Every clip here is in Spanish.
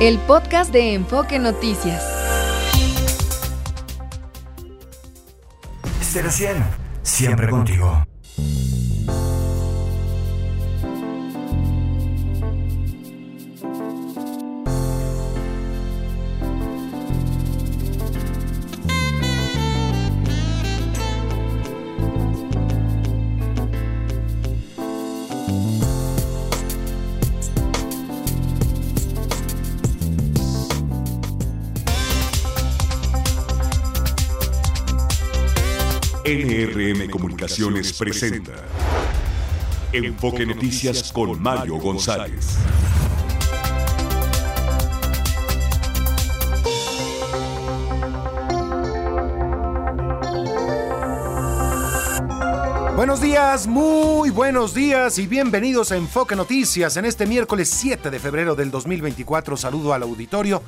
el podcast de Enfoque Noticias. 100, siempre contigo. Comunicaciones presenta Enfoque Noticias con Mario González. Buenos días, muy buenos días y bienvenidos a Enfoque Noticias en este miércoles 7 de febrero del 2024. Saludo al auditorio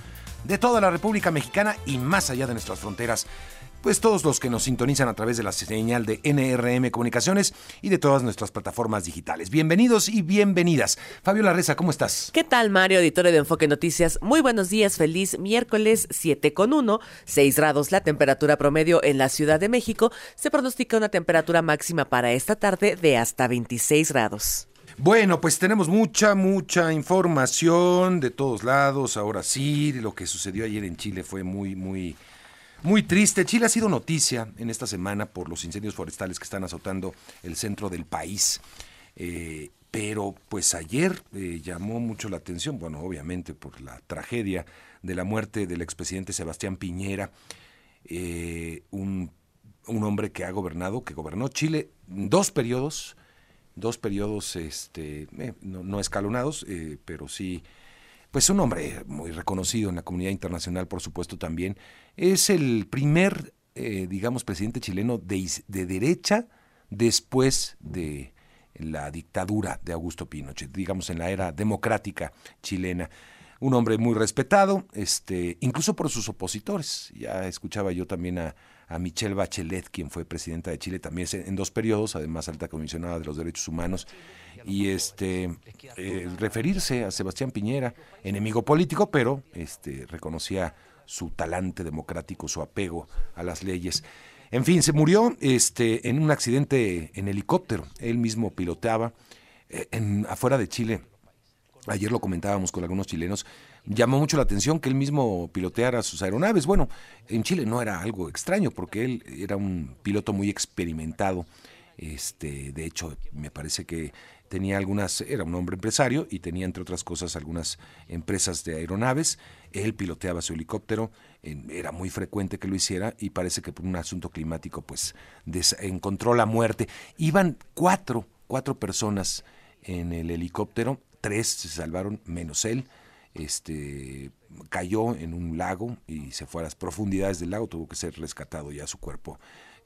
de toda la República Mexicana y más allá de nuestras fronteras pues todos los que nos sintonizan a través de la señal de NRM Comunicaciones y de todas nuestras plataformas digitales. Bienvenidos y bienvenidas. Fabio Larreza, ¿cómo estás? ¿Qué tal, Mario, editorio de Enfoque Noticias? Muy buenos días, feliz miércoles 7 con 1, 6 grados la temperatura promedio en la Ciudad de México. Se pronostica una temperatura máxima para esta tarde de hasta 26 grados. Bueno, pues tenemos mucha, mucha información de todos lados. Ahora sí, lo que sucedió ayer en Chile fue muy, muy muy triste. Chile ha sido noticia en esta semana por los incendios forestales que están azotando el centro del país. Eh, pero pues ayer eh, llamó mucho la atención, bueno, obviamente por la tragedia de la muerte del expresidente Sebastián Piñera, eh, un, hombre que ha gobernado, que gobernó Chile dos periodos, dos periodos este, no, escalonados, pero sí pues un hombre muy reconocido en la comunidad internacional, por supuesto también, es el primer, eh, digamos, presidente chileno de, de, derecha después de la dictadura de Augusto Pinochet, digamos, en la era democrática chilena. Un hombre muy respetado, este, incluso por sus opositores. Ya escuchaba yo también a, a Michelle Bachelet, quien fue presidenta de Chile también en dos periodos, además alta comisionada de los derechos humanos y este eh, referirse a Sebastián Piñera, enemigo político, pero este reconocía su talante democrático, su apego a las leyes. En fin, se murió este en un accidente en helicóptero. Él mismo piloteaba eh, en, afuera de Chile. Ayer lo comentábamos con algunos chilenos. Llamó mucho la atención que él mismo piloteara sus aeronaves. Bueno, en Chile no era algo extraño porque él era un piloto muy experimentado. Este, de hecho, me parece que tenía algunas, era un hombre empresario y tenía entre otras cosas algunas empresas de aeronaves, él piloteaba su helicóptero, era muy frecuente que lo hiciera y parece que por un asunto climático pues encontró la muerte. Iban cuatro, cuatro personas en el helicóptero, tres se salvaron menos él, este cayó en un lago y se fue a las profundidades del lago, tuvo que ser rescatado ya su cuerpo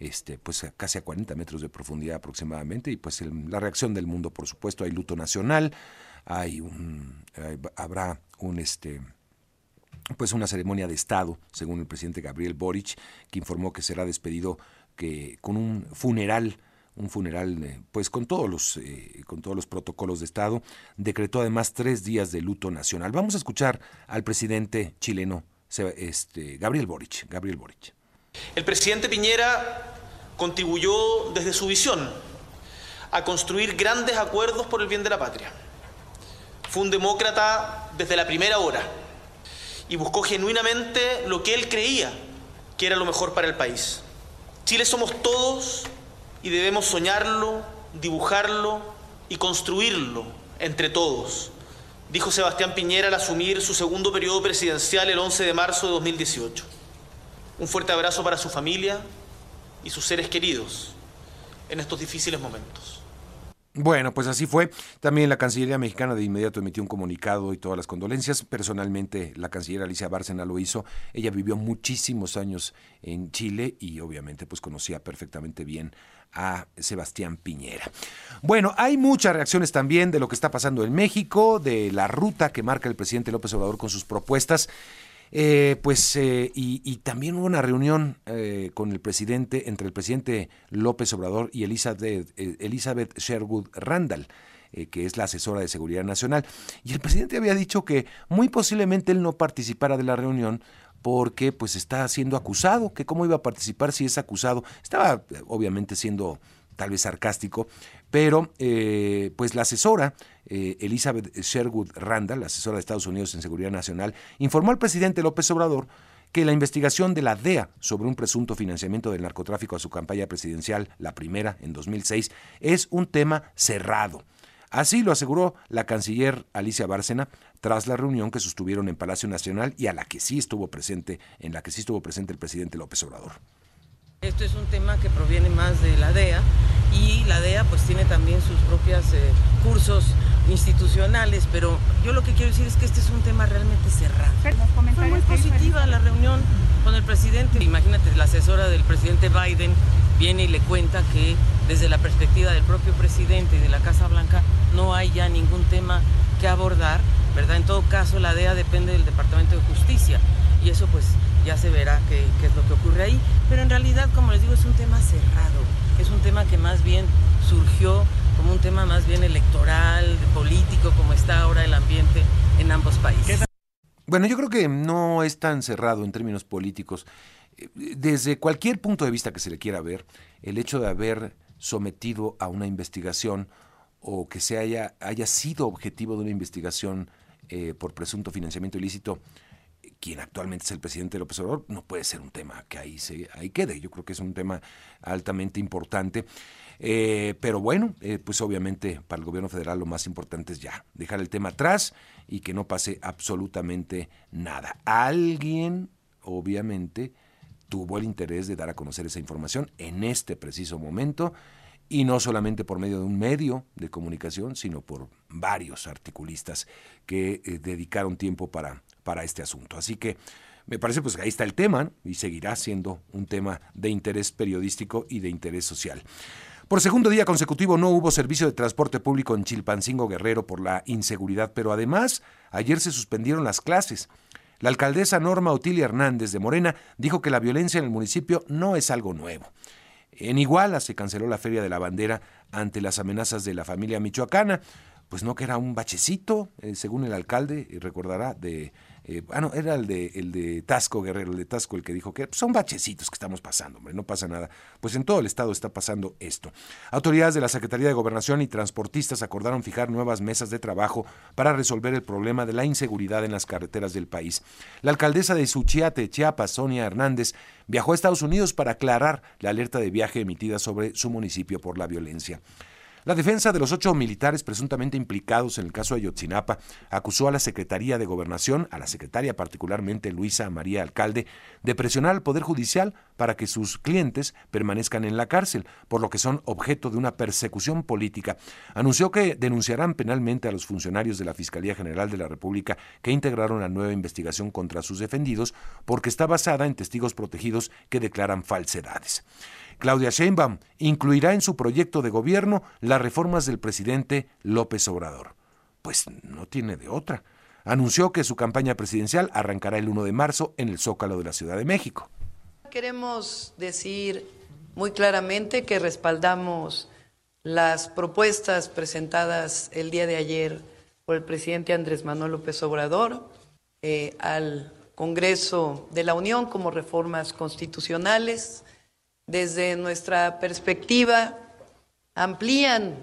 este, pues casi a 40 metros de profundidad aproximadamente, y pues la reacción del mundo, por supuesto, hay luto nacional, hay un, habrá un este pues una ceremonia de Estado, según el presidente Gabriel Boric, que informó que será despedido que con un funeral un funeral eh, pues con todos los eh, con todos los protocolos de estado decretó además tres días de luto nacional vamos a escuchar al presidente chileno este Gabriel Boric Gabriel Boric el presidente Piñera contribuyó desde su visión a construir grandes acuerdos por el bien de la patria. Fue un demócrata desde la primera hora y buscó genuinamente lo que él creía que era lo mejor para el país. Chile somos todos y debemos soñarlo, dibujarlo y construirlo entre todos, dijo Sebastián Piñera al asumir su segundo periodo presidencial el 11 de marzo de 2018. Un fuerte abrazo para su familia y sus seres queridos en estos difíciles momentos. Bueno, pues así fue. También la Cancillería mexicana de inmediato emitió un comunicado y todas las condolencias. Personalmente, la canciller Alicia Bárcena lo hizo. Ella vivió muchísimos años en Chile y obviamente pues conocía perfectamente bien a Sebastián Piñera. Bueno, hay muchas reacciones también de lo que está pasando en México, de la ruta que marca el presidente López Obrador con sus propuestas. Eh, pues, eh, y, también hubo una reunión eh, con el presidente, entre el presidente López Obrador y Elizabeth, Elizabeth Sherwood Randall. que es la asesora de Seguridad Nacional. Y el presidente había dicho que muy posiblemente él no participara de la reunión porque pues está siendo acusado, que cómo iba a participar si es acusado. Estaba obviamente siendo tal vez sarcástico, pero eh, pues la asesora eh, Elizabeth Sherwood Randall, la asesora de Estados Unidos en Seguridad Nacional, informó al presidente López Obrador que la investigación de la DEA sobre un presunto financiamiento del narcotráfico a su campaña presidencial, la primera en 2006, es un tema cerrado. Así lo aseguró la canciller Alicia Bárcena tras la reunión que sostuvieron en Palacio Nacional y a la que sí estuvo presente, en la que sí estuvo presente el presidente López Obrador. Esto es un tema que proviene más de la DEA y la DEA pues tiene también sus propios eh, cursos institucionales, pero yo lo que quiero decir es que este es un tema realmente cerrado. Fue muy positiva la reunión con el presidente. Imagínate, la asesora del presidente Biden viene y le cuenta que desde la perspectiva del propio presidente y de la Casa Blanca no hay ya ningún tema que abordar, ¿verdad? En todo caso, la DEA depende del Departamento de Justicia y eso pues ya se verá qué, es lo que ocurre ahí. Pero en realidad, como les digo, es un tema cerrado, es un tema que más bien surgió como un tema más bien electoral, político, como está ahora el ambiente en ambos países. Bueno, yo creo que no es tan cerrado en términos políticos. Desde cualquier punto de vista que se le quiera ver, el hecho de haber sometido a una investigación o que se haya, haya sido objetivo de una investigación eh, por presunto financiamiento ilícito, quien actualmente es el presidente López Obrador, no puede ser un tema que ahí, se, ahí quede. Yo creo que es un tema altamente importante. Eh, pero bueno, eh, pues obviamente para el gobierno federal lo más importante es ya dejar el tema atrás y que no pase absolutamente nada. Alguien, obviamente, tuvo el interés de dar a conocer esa información en este preciso momento y no solamente por medio de un medio de comunicación, sino por varios articulistas que eh, dedicaron tiempo para para este asunto. Así que me parece pues que ahí está el tema y seguirá siendo un tema de interés periodístico y de interés social. Por segundo día consecutivo no hubo servicio de transporte público en Chilpancingo Guerrero por la inseguridad, pero además ayer se suspendieron las clases. La alcaldesa Norma Otilia Hernández de Morena dijo que la violencia en el municipio no es algo nuevo. En Iguala se canceló la Feria de la Bandera ante las amenazas de la familia michoacana, pues no que era un bachecito, eh, según el alcalde, recordará, de eh, ah, no, era el de, el de Tasco Guerrero, el de Tasco el que dijo que son bachecitos que estamos pasando, hombre, no pasa nada. Pues en todo el estado está pasando esto. Autoridades de la Secretaría de Gobernación y transportistas acordaron fijar nuevas mesas de trabajo para resolver el problema de la inseguridad en las carreteras del país. La alcaldesa de Suchiate, Chiapas, Sonia Hernández, viajó a Estados Unidos para aclarar la alerta de viaje emitida sobre su municipio por la violencia. La defensa de los ocho militares presuntamente implicados en el caso de Yotzinapa acusó a la Secretaría de Gobernación, a la secretaria particularmente Luisa María Alcalde, de presionar al Poder Judicial para que sus clientes permanezcan en la cárcel, por lo que son objeto de una persecución política. Anunció que denunciarán penalmente a los funcionarios de la Fiscalía General de la República que integraron la nueva investigación contra sus defendidos porque está basada en testigos protegidos que declaran falsedades. Claudia Sheinbaum incluirá en su proyecto de gobierno las reformas del presidente López Obrador. Pues no tiene de otra. Anunció que su campaña presidencial arrancará el 1 de marzo en el Zócalo de la Ciudad de México. Queremos decir muy claramente que respaldamos las propuestas presentadas el día de ayer por el presidente Andrés Manuel López Obrador eh, al Congreso de la Unión como reformas constitucionales desde nuestra perspectiva, amplían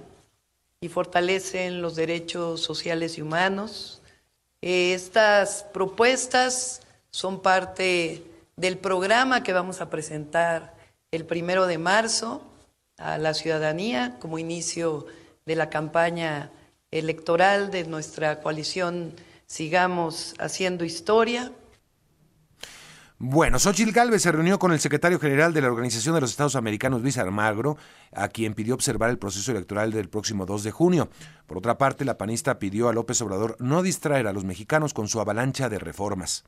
y fortalecen los derechos sociales y humanos. Estas propuestas son parte del programa que vamos a presentar el primero de marzo a la ciudadanía como inicio de la campaña electoral de nuestra coalición Sigamos Haciendo Historia. Bueno, Xochitl Galvez se reunió con el secretario general de la Organización de los Estados Americanos, Luis Almagro, a quien pidió observar el proceso electoral del próximo 2 de junio. Por otra parte, la panista pidió a López Obrador no distraer a los mexicanos con su avalancha de reformas.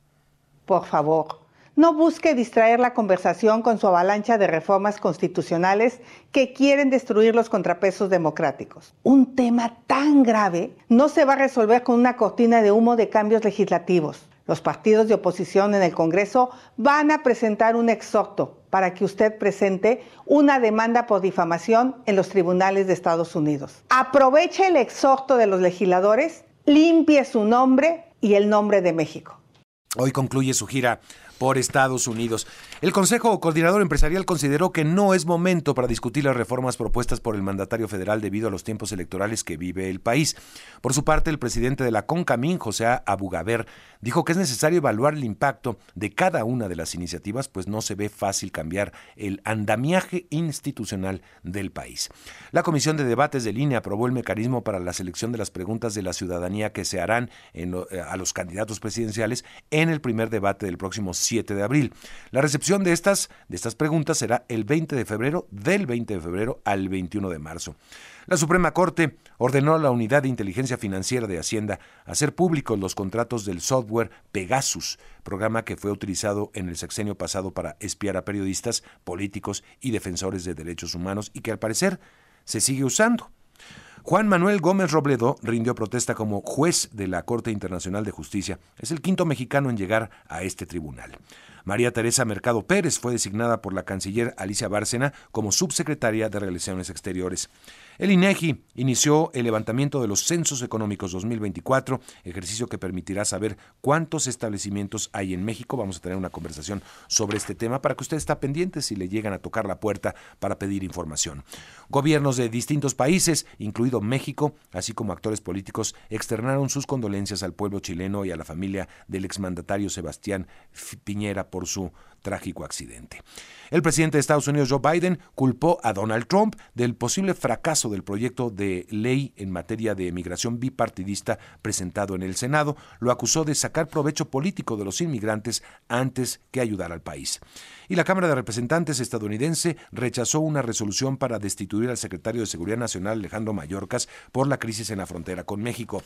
Por favor, no busque distraer la conversación con su avalancha de reformas constitucionales que quieren destruir los contrapesos democráticos. Un tema tan grave no se va a resolver con una cortina de humo de cambios legislativos Los partidos de oposición en el Congreso van a presentar un exhorto para que usted presente una demanda por difamación en los tribunales de Estados Unidos. Aproveche el exhorto de los legisladores, limpie su nombre y el nombre de México. Hoy concluye su gira por Estados Unidos. El Consejo Coordinador Empresarial consideró que no es momento para discutir las reformas propuestas por el mandatario federal debido a los tiempos electorales que vive el país. Por su parte, el presidente de la CONCAMIN, José Abugaber, dijo que es necesario evaluar el impacto de cada una de las iniciativas, pues no se ve fácil cambiar el andamiaje institucional del país. La Comisión de Debates de Línea aprobó el mecanismo para la selección de las preguntas de la ciudadanía que se harán eh, a los candidatos presidenciales en el primer debate del próximo de abril. La recepción de estas, de estas preguntas será el 20 de febrero, del 20 de febrero al 21 de marzo. La Suprema Corte ordenó a la Unidad de Inteligencia Financiera de Hacienda hacer públicos los contratos del software Pegasus, programa que fue utilizado en el sexenio pasado para espiar a periodistas, políticos y defensores de derechos humanos y que al parecer se sigue usando. Juan Manuel Gómez Robledo rindió protesta como juez de la Corte Internacional de Justicia. Es el quinto mexicano en llegar a este tribunal. María Teresa Mercado Pérez fue designada por la canciller Alicia Bárcena como subsecretaria de Relaciones Exteriores. El INEGI inició el levantamiento de los censos económicos 2024, ejercicio que permitirá saber cuántos establecimientos hay en México. Vamos a tener una conversación sobre este tema para que usted esté pendiente si le llegan a tocar la puerta para pedir información. Gobiernos de distintos países, incluido México, así como actores políticos, externaron sus condolencias al pueblo chileno y a la familia del exmandatario Sebastián Piñera por su trágico accidente. El presidente de Estados Unidos, Joe Biden, culpó a Donald Trump del posible fracaso del proyecto de ley en materia de migración bipartidista presentado en el Senado. Lo acusó de sacar provecho político de los inmigrantes antes que ayudar al país. Y la Cámara de Representantes estadounidense rechazó una resolución para destituir al secretario de Seguridad Nacional, Alejandro Mayorkas, por la crisis en la frontera con México.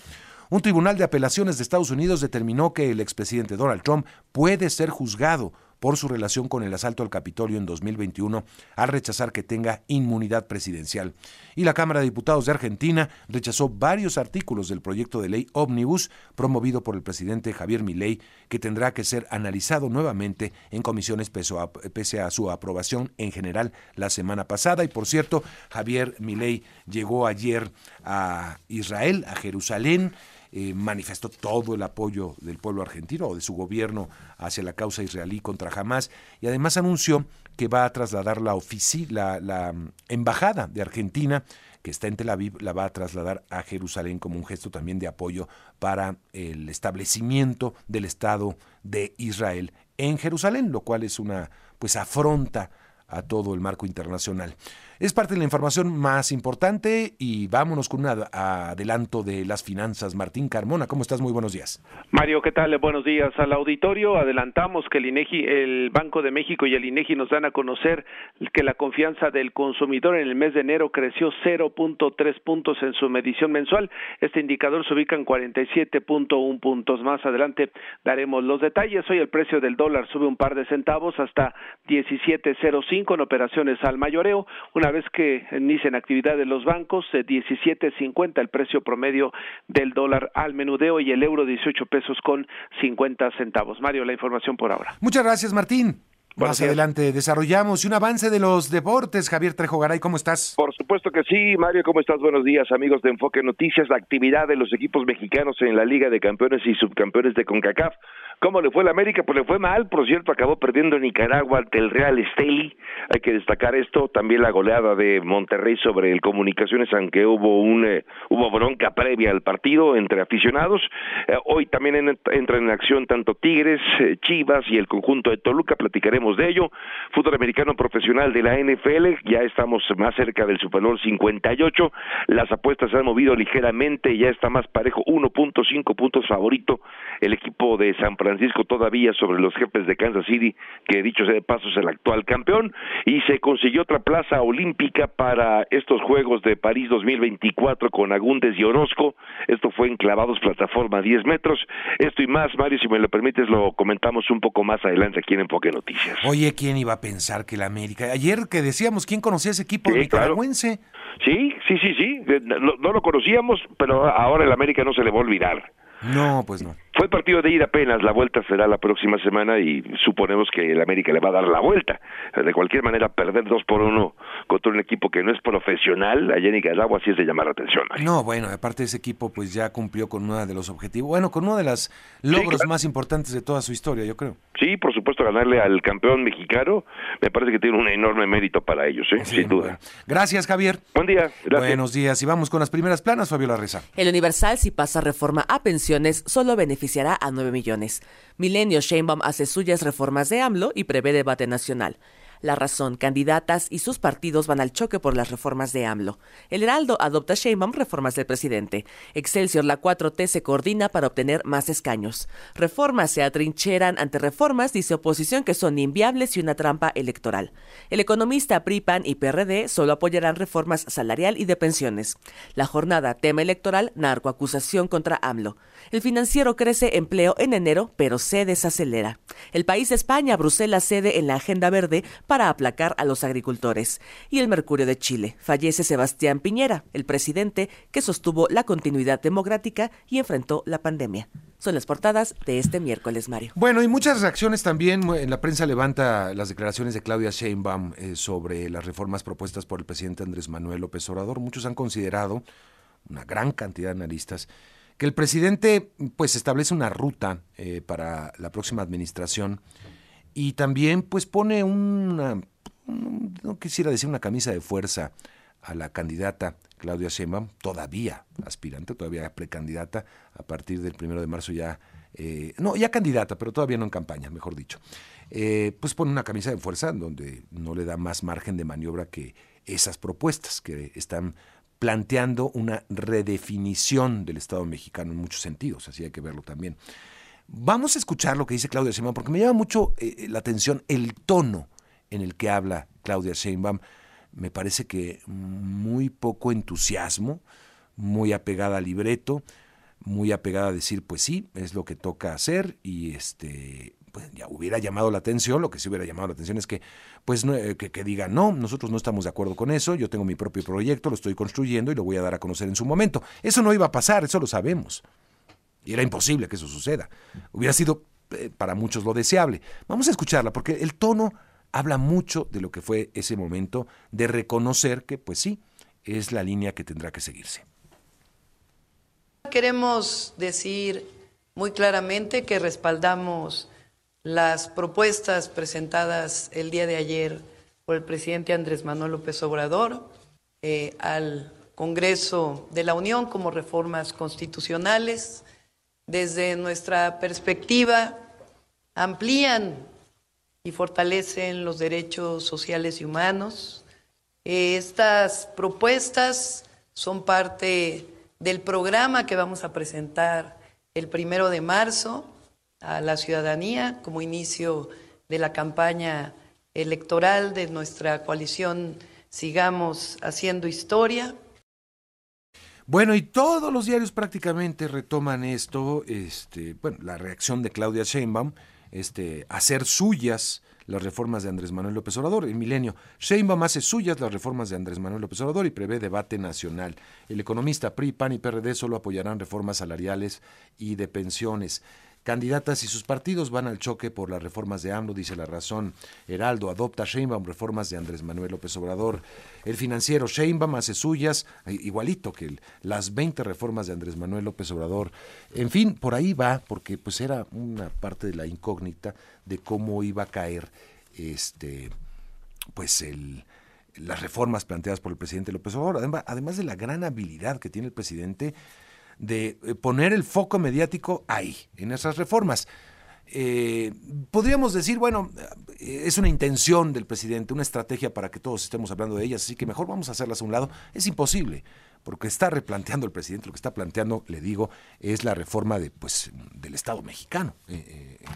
Un tribunal de apelaciones de Estados Unidos determinó que el expresidente Donald Trump puede ser juzgado por su relación con el asalto al Capitolio en 2021 al rechazar que tenga inmunidad presidencial. Y la Cámara de Diputados de Argentina rechazó varios artículos del proyecto de ley Omnibus promovido por el presidente Javier Milei que tendrá que ser analizado nuevamente en comisiones pese a, su aprobación en general la semana pasada. Y por cierto, Javier Milei llegó ayer a Israel, a Jerusalén, eh, manifestó todo el apoyo del pueblo argentino o de su gobierno hacia la causa israelí contra Hamas y además anunció que va a trasladar la, la, la mm, embajada de Argentina que está en Tel Aviv, la va a trasladar a Jerusalén como un gesto también de apoyo para el establecimiento del Estado de Israel en Jerusalén, lo cual es una pues afronta a todo el marco internacional. Es parte de la información más importante y vámonos con un adelanto de las finanzas. Martín Carmona, ¿cómo estás? Muy buenos días. Mario, ¿qué tal? Buenos días al auditorio. Adelantamos que el INEGI, el Banco de México y el INEGI nos dan a conocer que la confianza del consumidor en el mes de enero creció 0.3 puntos en su medición mensual. Este indicador se ubica en 47.1 puntos. Más adelante daremos los detalles. Hoy el precio del dólar sube un par de centavos hasta 17.05 en operaciones al mayoreo. Vez que inicien actividades los bancos, 17.50 el precio promedio del dólar al menudeo y el euro 18 pesos con 50 centavos. Mario, la información por ahora. Muchas gracias, Martín. Más adelante desarrollamos un avance de los deportes. Javier Trejo Garay, ¿cómo estás? Por supuesto que sí, Mario, ¿cómo estás? Buenos días, amigos de Enfoque Noticias. La actividad de los equipos mexicanos en la Liga de Campeones y Subcampeones de CONCACAF. ¿Cómo le fue a la América? Pues le fue mal, por cierto, acabó perdiendo Nicaragua ante el Real Esteli. Hay que destacar esto, también la goleada de Monterrey sobre el Comunicaciones, aunque hubo un eh, hubo bronca previa al partido entre aficionados. Eh, hoy también entra en acción tanto Tigres, eh, Chivas y el conjunto de Toluca, platicaremos de ello. Fútbol americano profesional de la NFL, ya estamos más cerca del Super Bowl 58. Las apuestas se han movido ligeramente, ya está más parejo, 1.5 puntos favorito el equipo de San Francisco todavía sobre los jefes de Kansas City, que dicho sea de paso es el actual campeón, y se consiguió otra plaza olímpica para estos Juegos de París 2024 con Agundes y Orozco. Esto fue en clavados plataforma 10 metros. Esto y más, Mario, si me lo permites, lo comentamos un poco más adelante aquí en Enfoque Noticias. Oye, ¿quién iba a pensar que la América? Ayer que decíamos, ¿quién conocía ese equipo nicaragüense? Sí, sí, sí, sí. No, lo conocíamos, pero ahora el América no se le va a olvidar. No, pues no. Fue partido de ida apenas, la vuelta será la próxima semana y suponemos que el América le va a dar la vuelta. De cualquier manera, perder dos por uno contra un equipo que no es profesional, allá en Nicaragua, sí es de llamar la atención. No, bueno, aparte ese equipo pues ya cumplió con uno de los objetivos, bueno, con uno de los logros más importantes de toda su historia, yo creo. Sí, por supuesto, ganarle al campeón mexicano, me parece que tiene un enorme mérito para ellos, ¿eh? sin duda. Gracias, Javier. Buen día. Buenos días. Y vamos con las primeras planas, Fabiola Reza. El Universal, si pasa reforma a pensiones, solo beneficiará a 9 millones. Milenio Sheinbaum hace suyas reformas de AMLO y prevé debate nacional. La razón, candidatas y sus partidos van al choque por las reformas de AMLO. El Heraldo adopta Sheinbaum reformas del presidente. Excelsior, la 4T se coordina para obtener más escaños. Reformas se atrincheran ante reformas, dice oposición, que son inviables y una trampa electoral. El economista PRIPAN y PRD solo apoyarán reformas salarial y de pensiones. La jornada, tema electoral, narcoacusación contra AMLO. El financiero crece empleo en enero, pero se desacelera. El país España, Bruselas cede en la agenda verde para aplacar a los agricultores. Y el Mercurio de Chile. Fallece Sebastián Piñera, el presidente que sostuvo la continuidad democrática y enfrentó la pandemia. Son las portadas de este miércoles, Mario. Bueno, y muchas reacciones también. En la prensa levanta las declaraciones de Claudia Sheinbaum eh, sobre las reformas propuestas por el presidente Andrés Manuel López Obrador. Muchos han considerado, una gran cantidad de analistas, que el presidente pues establece una ruta eh, para la próxima administración y también pues pone una, no quisiera decir una camisa de fuerza a la candidata Claudia Sheinbaum, todavía aspirante, todavía precandidata, a partir del primero de marzo ya, eh, no, ya candidata, pero todavía no en campaña, mejor dicho. Eh, pues pone una camisa de fuerza donde no le da más margen de maniobra que esas propuestas que están planteando una redefinición del Estado mexicano en muchos sentidos, así hay que verlo también. Vamos a escuchar lo que dice Claudia Sheinbaum, porque me llama mucho eh, la atención el tono en el que habla Claudia Sheinbaum. Me parece que muy poco entusiasmo, muy apegada al libreto, muy apegada a decir, pues sí, es lo que toca hacer y este pues ya hubiera llamado la atención, lo que sí hubiera llamado la atención es que, pues, eh, que, que diga, no, nosotros no estamos de acuerdo con eso, yo tengo mi propio proyecto, lo estoy construyendo y lo voy a dar a conocer en su momento. Eso no iba a pasar, eso lo sabemos. Y era imposible que eso suceda. Hubiera sido eh, para muchos lo deseable. Vamos a escucharla porque el tono habla mucho de lo que fue ese momento de reconocer que, pues sí, es la línea que tendrá que seguirse. Queremos decir muy claramente que respaldamos las propuestas presentadas el día de ayer por el presidente Andrés Manuel López Obrador eh, al Congreso de la Unión como reformas constitucionales desde nuestra perspectiva, amplían y fortalecen los derechos sociales y humanos. Estas propuestas son parte del programa que vamos a presentar el primero de marzo a la ciudadanía como inicio de la campaña electoral de nuestra coalición Sigamos Haciendo Historia. Bueno, y todos los diarios prácticamente retoman esto, este, bueno, la reacción de Claudia Sheinbaum, este, hacer suyas las reformas de Andrés Manuel López Obrador. El milenio, Sheinbaum hace suyas las reformas de Andrés Manuel López Obrador y prevé debate nacional. El economista PRI, PAN y PRD solo apoyarán reformas salariales y de pensiones. Candidatas y sus partidos van al choque por las reformas de AMLO, dice la razón. Heraldo adopta Sheinbaum reformas de Andrés Manuel López Obrador. El financiero Sheinbaum hace suyas, igualito que las 20 reformas de Andrés Manuel López Obrador. En fin, por ahí va, porque pues era una parte de la incógnita de cómo iba a caer este pues el, las reformas planteadas por el presidente López Obrador, además de la gran habilidad que tiene el presidente de eh, poner el foco mediático ahí, en esas reformas. Eh, podríamos decir, bueno, eh, es una intención del presidente, una estrategia para que todos estemos hablando de ellas, así que mejor vamos a hacerlas a un lado. Es imposible, porque está replanteando el presidente, lo que está planteando, le digo, es la reforma de, pues, del Estado mexicano,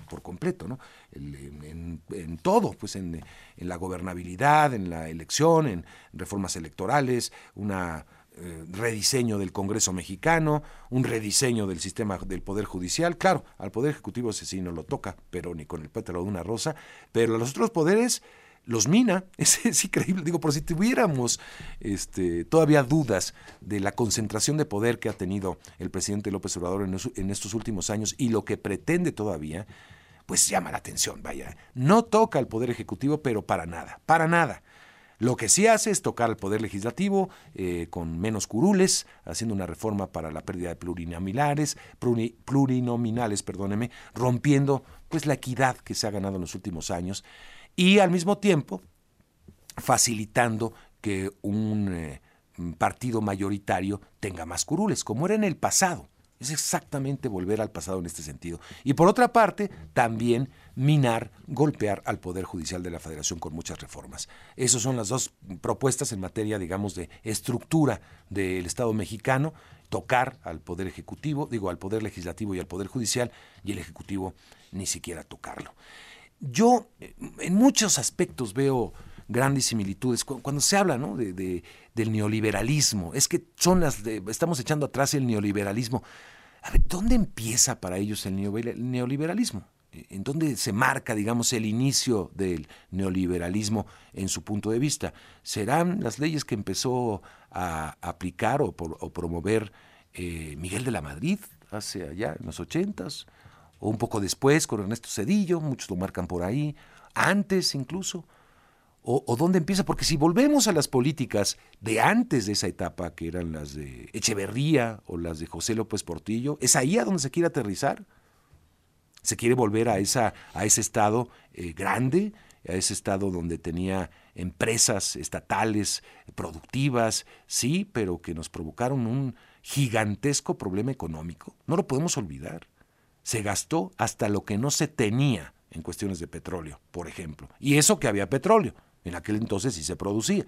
por completo, ¿no? en, en, todo, pues en, en la gobernabilidad, en la elección, en reformas electorales, una eh, rediseño del Congreso mexicano, un rediseño del sistema del Poder Judicial. Claro, al Poder Ejecutivo ese sí no lo toca, pero ni con el pétalo de una rosa, pero a los otros poderes los mina. Es, increíble. Digo, por si tuviéramos este, todavía dudas de la concentración de poder que ha tenido el presidente López Obrador en, estos últimos años y lo que pretende todavía, pues llama la atención, vaya. No toca al Poder Ejecutivo, pero para nada, para nada. Lo que sí hace es tocar al Poder Legislativo eh, con menos curules, haciendo una reforma para la pérdida de plurinominales, plurinominales, perdóneme, rompiendo pues la equidad que se ha ganado en los últimos años y al mismo tiempo facilitando que un eh, partido mayoritario tenga más curules, como era en el pasado. Es exactamente volver al pasado en este sentido. Y por otra parte, también minar, golpear al Poder Judicial de la Federación con muchas reformas. Esas son las dos propuestas en materia, digamos, de estructura del Estado mexicano, tocar al Poder Ejecutivo, digo, al Poder Legislativo y al Poder Judicial, y el Ejecutivo ni siquiera tocarlo. Yo en muchos aspectos veo grandes similitudes. Cuando se habla ¿no? de, del neoliberalismo, es que son las de, estamos echando atrás el neoliberalismo. A ver, ¿dónde empieza para ellos el neoliberalismo? ¿En dónde se marca, digamos, el inicio del neoliberalismo en su punto de vista? ¿Serán las leyes que empezó a aplicar o, promover eh, Miguel de la Madrid hace allá en los ochentas? ¿O un poco después con Ernesto Cedillo? Muchos lo marcan por ahí. ¿Antes incluso? o, dónde empieza? Porque si volvemos a las políticas de antes de esa etapa, que eran las de Echeverría o las de José López Portillo, ¿es ahí a donde se quiere aterrizar? ¿Se quiere volver a, esa, a ese estado eh, grande, a ese estado donde tenía empresas estatales productivas, sí, pero que nos provocaron un gigantesco problema económico? No lo podemos olvidar. Se gastó hasta lo que no se tenía en cuestiones de petróleo, por ejemplo. Y eso que había petróleo. En aquel entonces sí se producía.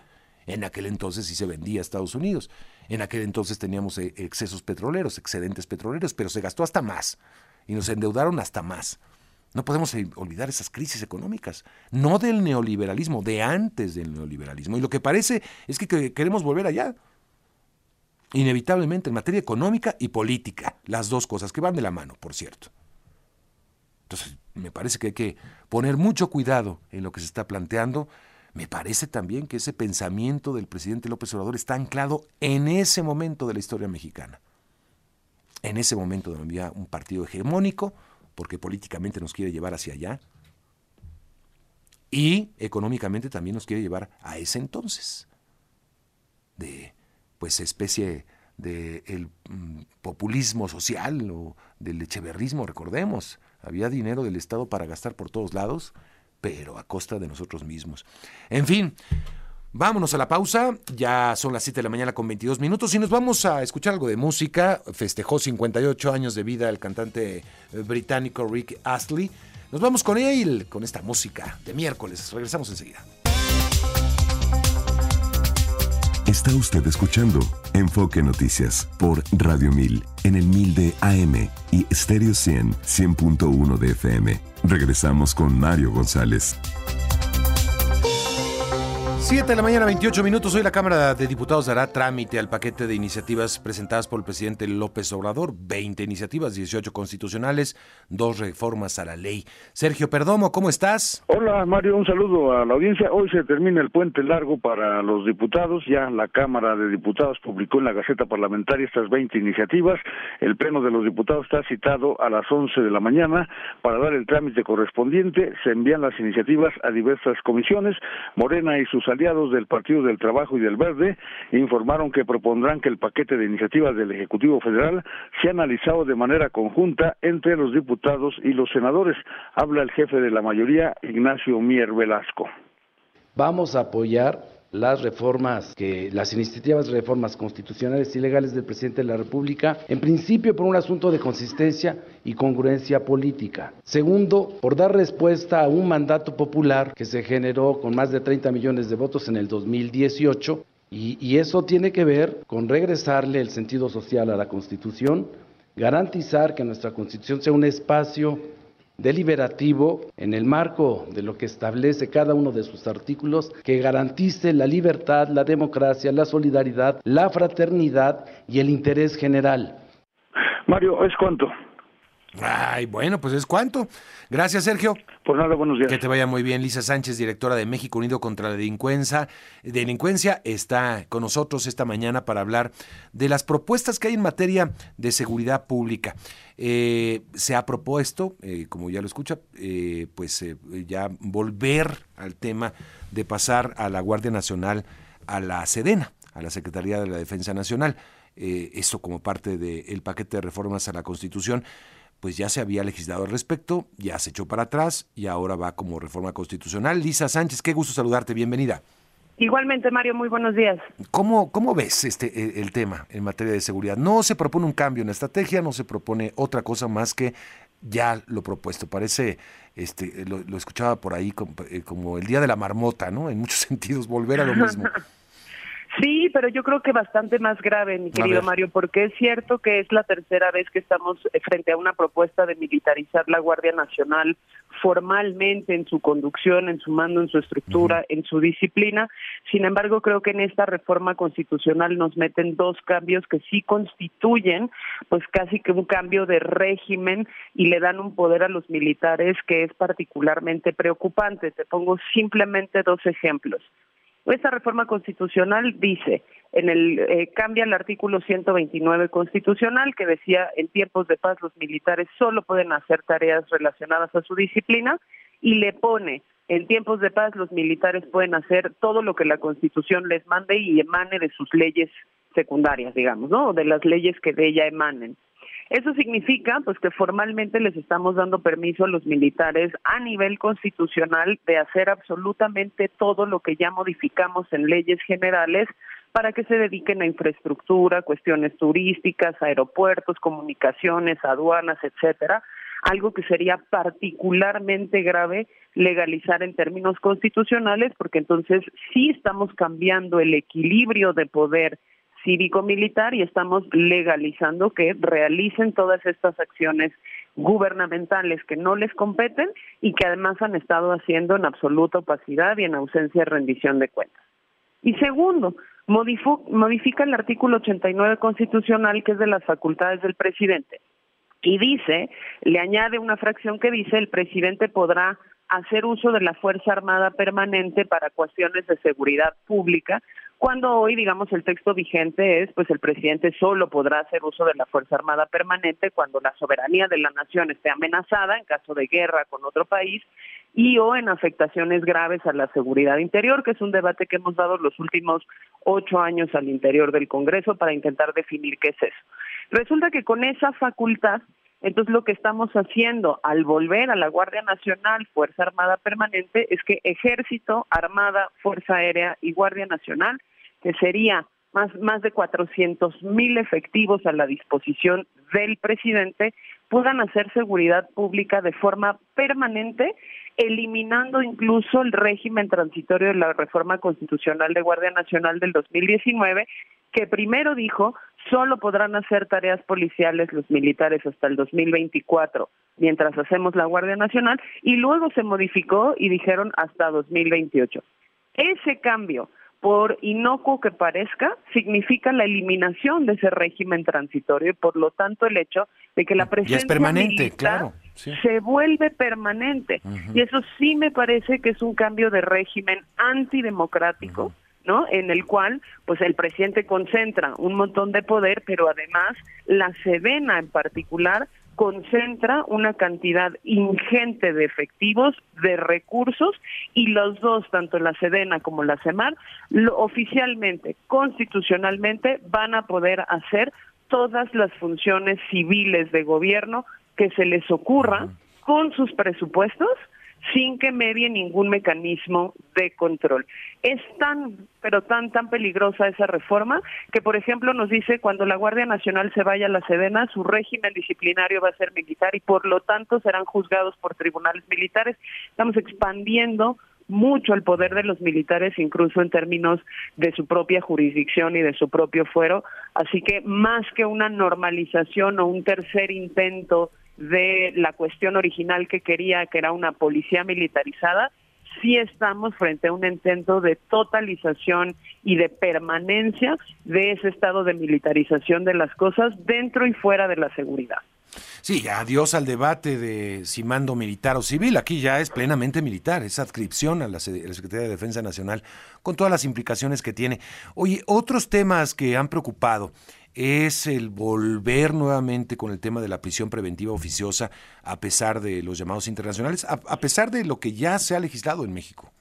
En aquel entonces sí se vendía a Estados Unidos. En aquel entonces teníamos eh, excesos petroleros, excedentes petroleros, pero se gastó hasta más. Y nos endeudaron hasta más. No podemos eh, olvidar esas crisis económicas, no del neoliberalismo, de antes del neoliberalismo. Y lo que parece es que queremos volver allá. Inevitablemente en materia económica y política, las dos cosas que van de la mano, por cierto. Entonces, me parece que hay que poner mucho cuidado en lo que se está planteando me parece también que ese pensamiento del presidente López Obrador está anclado en ese momento de la historia mexicana. En ese momento había un partido hegemónico, porque políticamente nos quiere llevar hacia allá, y económicamente también nos quiere llevar a ese entonces, de pues especie de el mm, populismo social o del echeverrismo, recordemos, había dinero del Estado para gastar por todos lados pero a costa de nosotros mismos. En fin, vámonos a la pausa. Ya son las 7 de la mañana con 22 minutos y nos vamos a escuchar algo de música. Festejó 58 años de vida el cantante eh, británico Rick Astley. Nos vamos con él, con esta música de miércoles. Regresamos enseguida. Está usted escuchando Enfoque Noticias por Radio 1000 en el 1000 de AM y Stereo 100 100.1 de FM. Regresamos con Mario González. 7 de la mañana, 28 minutos. Hoy la Cámara de Diputados dará trámite al paquete de iniciativas presentadas por el presidente López Obrador. 20 iniciativas, 18 constitucionales, dos reformas a la ley. Sergio Perdomo, ¿cómo estás? Hola, Mario. Un saludo a la audiencia. Hoy se termina el puente largo para los diputados. Ya la Cámara de Diputados publicó en la Gaceta Parlamentaria estas 20 iniciativas. El Pleno de los Diputados está citado a las 11 de la mañana para dar el trámite correspondiente. Se envían las iniciativas a diversas comisiones. Morena y sus aliados del Partido del Trabajo y del Verde informaron que propondrán que el paquete de iniciativas del Ejecutivo Federal sea analizado de manera conjunta entre los diputados y los senadores. Habla el jefe de la mayoría, Ignacio Mier Velasco. Vamos a apoyar las reformas, que, las iniciativas de reformas constitucionales y legales del presidente de la República, en principio por un asunto de consistencia y congruencia política. Segundo, por dar respuesta a un mandato popular que se generó con más de 30 millones de votos en el 2018 y, y eso tiene que ver con regresarle el sentido social a la Constitución, garantizar que nuestra Constitución sea un espacio deliberativo en el marco de lo que establece cada uno de sus artículos que garantice la libertad, la democracia, la solidaridad, la fraternidad y el interés general. Mario, ¿es cuánto? Ay, bueno, pues es cuánto. Gracias, Sergio. Por nada, buenos días. Que te vaya muy bien. Lisa Sánchez, directora de México Unido contra la Delincuencia, delincuencia está con nosotros esta mañana para hablar de las propuestas que hay en materia de seguridad pública. Eh, se ha propuesto, eh, como ya lo escucha, eh, pues ya volver al tema de pasar a la Guardia Nacional a la Sedena, a la Secretaría de la Defensa Nacional. esto como parte del paquete de reformas a la Constitución pues ya se había legislado al respecto, ya se echó para atrás y ahora va como reforma constitucional. Lisa Sánchez, qué gusto saludarte, bienvenida. Igualmente, Mario, muy buenos días. ¿Cómo, cómo ves este e, el, tema en materia de seguridad? No se propone un cambio en la estrategia, no se propone otra cosa más que ya lo propuesto. Parece, este, lo, lo escuchaba por ahí como, eh, como, el día de la marmota, ¿no? En muchos sentidos, volver a lo mismo. Sí, pero yo creo que bastante más grave, mi querido Mario, porque es cierto que es la tercera vez que estamos eh, frente a una propuesta de militarizar la Guardia Nacional formalmente en su conducción, en su mando, en su estructura, en su disciplina. Sin embargo, creo que en esta reforma constitucional nos meten dos cambios que sí constituyen, pues casi que un cambio de régimen y le dan un poder a los militares que es particularmente preocupante. Te pongo simplemente dos ejemplos. Esta reforma constitucional dice, en el eh, cambia el artículo 129 constitucional que decía en tiempos de paz los militares solo pueden hacer tareas relacionadas a su disciplina y le pone en tiempos de paz los militares pueden hacer todo lo que la Constitución les mande y emane de sus leyes secundarias, digamos, ¿no? De las leyes que de ella emanen. Eso significa pues que formalmente les estamos dando permiso a los militares a nivel constitucional de hacer absolutamente todo lo que ya modificamos en leyes generales para que se dediquen a infraestructura, cuestiones turísticas, aeropuertos, comunicaciones, aduanas, etcétera, algo que sería particularmente grave legalizar en términos constitucionales porque entonces sí estamos cambiando el equilibrio de poder cívico-militar y estamos legalizando que realicen todas estas acciones gubernamentales que no les competen y que además han estado haciendo en absoluta opacidad y en ausencia de rendición de cuentas. Y segundo, modifica el artículo 89 constitucional que es de las facultades del presidente y dice, le añade una fracción que dice el presidente podrá hacer uso de la Fuerza Armada Permanente para cuestiones de seguridad pública, cuando hoy, digamos, el texto vigente es, pues el presidente solo podrá hacer uso de la Fuerza Armada Permanente cuando la soberanía de la nación esté amenazada en caso de guerra con otro país y o en afectaciones graves a la seguridad interior, que es un debate que hemos dado los últimos ocho años al interior del Congreso para intentar definir qué es eso. Resulta que con esa facultad entonces, lo que estamos haciendo al volver a la Guardia Nacional, Fuerza Armada Permanente, es que Ejército, Armada, Fuerza Aérea y Guardia Nacional, que sería más, más de 400 mil efectivos a la disposición del presidente, puedan hacer seguridad pública de forma permanente, eliminando incluso el régimen transitorio de la reforma constitucional de Guardia Nacional del 2019, que primero dijo solo podrán hacer tareas policiales los militares hasta el 2024, mientras hacemos la Guardia Nacional, y luego se modificó y dijeron hasta 2028. Ese cambio, por inocuo que parezca, significa la eliminación de ese régimen transitorio y por lo tanto el hecho de que la presencia permanente, claro, se vuelve permanente. Y eso sí me parece que es un cambio de régimen antidemocrático. ¿no? En el cual, pues el presidente concentra un montón de poder, pero además la Sedena en particular concentra una cantidad ingente de efectivos, de recursos, y los dos, tanto la Sedena como la CEMAR, oficialmente, constitucionalmente, van a poder hacer todas las funciones civiles de gobierno que se les ocurra con sus presupuestos sin que medie ningún mecanismo de control. Es tan, pero tan, tan peligrosa esa reforma que, por ejemplo, nos dice cuando la Guardia Nacional se vaya a la Sedena, su régimen disciplinario va a ser militar y, por lo tanto, serán juzgados por tribunales militares. Estamos expandiendo mucho el poder de los militares, incluso en términos de su propia jurisdicción y de su propio fuero. Así que más que una normalización o un tercer intento de la cuestión original que quería, que era una policía militarizada, sí estamos frente a un intento de totalización y de permanencia de ese estado de militarización de las cosas dentro y fuera de la seguridad. Sí, adiós al debate de si mando militar o civil. Aquí ya es plenamente militar, es adscripción a la, Secretaría de Defensa Nacional, con todas las implicaciones que tiene. Oye, otros temas que han preocupado es el volver nuevamente con el tema de la prisión preventiva oficiosa, a pesar de los llamados internacionales, a pesar de lo que ya se ha legislado en México.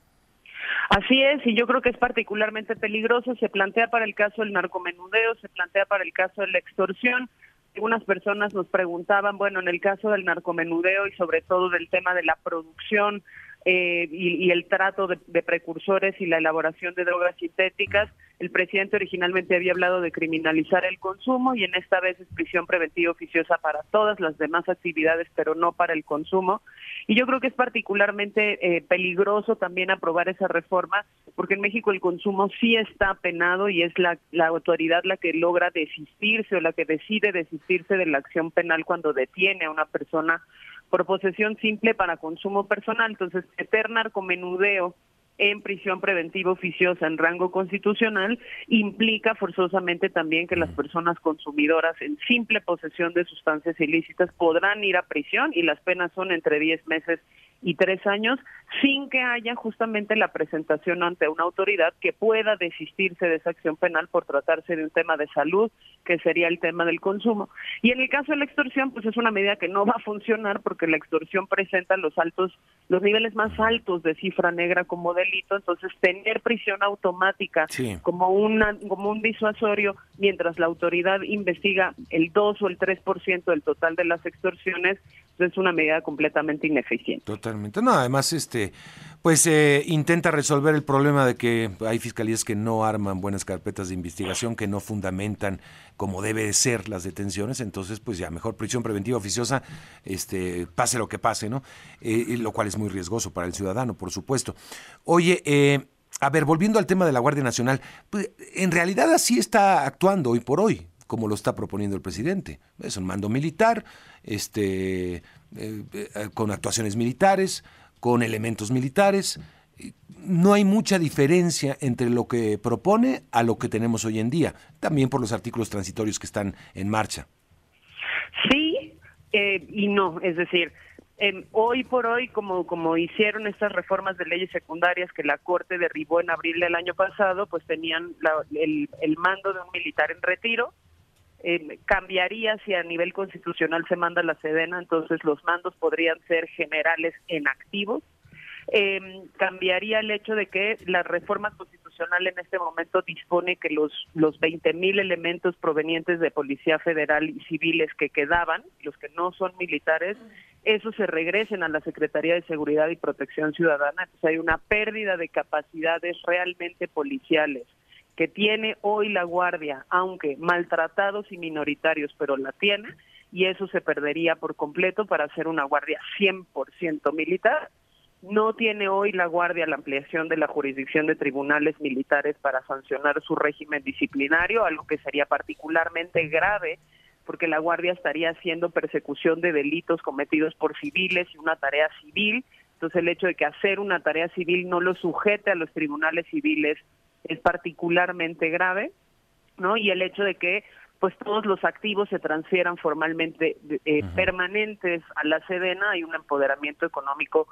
Así es, y yo creo que es particularmente peligroso. Se plantea para el caso del narcomenudeo, se plantea para el caso de la extorsión. Algunas personas nos preguntaban, bueno, en el caso del narcomenudeo y sobre todo del tema de la producción eh, y, el trato de, precursores y la elaboración de drogas sintéticas. El presidente originalmente había hablado de criminalizar el consumo y en esta vez es prisión preventiva oficiosa para todas las demás actividades, pero no para el consumo. Y yo creo que es particularmente eh, peligroso también aprobar esa reforma, porque en México el consumo sí está penado y es la, la autoridad la que logra desistirse o la que decide desistirse de la acción penal cuando detiene a una persona por posesión simple para consumo personal. Entonces, meter narcomenudeo en prisión preventiva oficiosa en rango constitucional implica forzosamente también que las personas consumidoras en simple posesión de sustancias ilícitas podrán ir a prisión y las penas son entre 10 meses y tres años sin que haya justamente la presentación ante una autoridad que pueda desistirse de esa acción penal por tratarse de un tema de salud, que sería el tema del consumo. Y en el caso de la extorsión, pues es una medida que no va a funcionar porque la extorsión presenta los altos, los niveles más altos de cifra negra como delito, entonces tener prisión automática como una como un disuasorio mientras la autoridad investiga el 2 o el 3% del total de las extorsiones, es una medida completamente ineficiente. Totalmente. No, además este pues eh, intenta resolver el problema de que hay fiscalías que no arman buenas carpetas de investigación, que no fundamentan como debe ser las detenciones, entonces pues ya mejor prisión preventiva oficiosa, este, pase lo que pase, ¿no? Eh, lo cual es muy riesgoso para el ciudadano, por supuesto. Oye, eh, a ver, volviendo al tema de la Guardia Nacional, pues, en realidad así está actuando hoy por hoy, como lo está proponiendo el presidente. Es un mando militar, este, con actuaciones militares, con elementos militares. No hay mucha diferencia entre lo que propone a lo que tenemos hoy en día, también por los artículos transitorios que están en marcha. Sí eh, y no, es decir, hoy por hoy, como, como hicieron estas reformas de leyes secundarias que la Corte derribó en abril del año pasado, pues tenían el, el mando de un militar en retiro, eh, cambiaría si a nivel constitucional se manda la Sedena, entonces los mandos podrían ser generales en activos. Eh, cambiaría el hecho de que la reforma constitucional en este momento dispone que los, los 20 mil elementos provenientes de Policía Federal y civiles que quedaban, los que no son militares, esos se regresen a la Secretaría de Seguridad y Protección Ciudadana. Entonces hay una pérdida de capacidades realmente policiales que tiene hoy la Guardia, aunque maltratados y minoritarios, pero la tiene, y eso se perdería por completo para hacer una Guardia 100% militar. No tiene hoy la Guardia la ampliación de la jurisdicción de tribunales militares para sancionar su régimen disciplinario, algo que sería particularmente grave porque la Guardia estaría haciendo persecución de delitos cometidos por civiles y una tarea civil. Entonces el hecho de que hacer una tarea civil no lo sujete a los tribunales civiles es particularmente grave, ¿no? Y el hecho de que pues todos los activos se transfieran formalmente eh, permanentes a la Sedena, hay un empoderamiento económico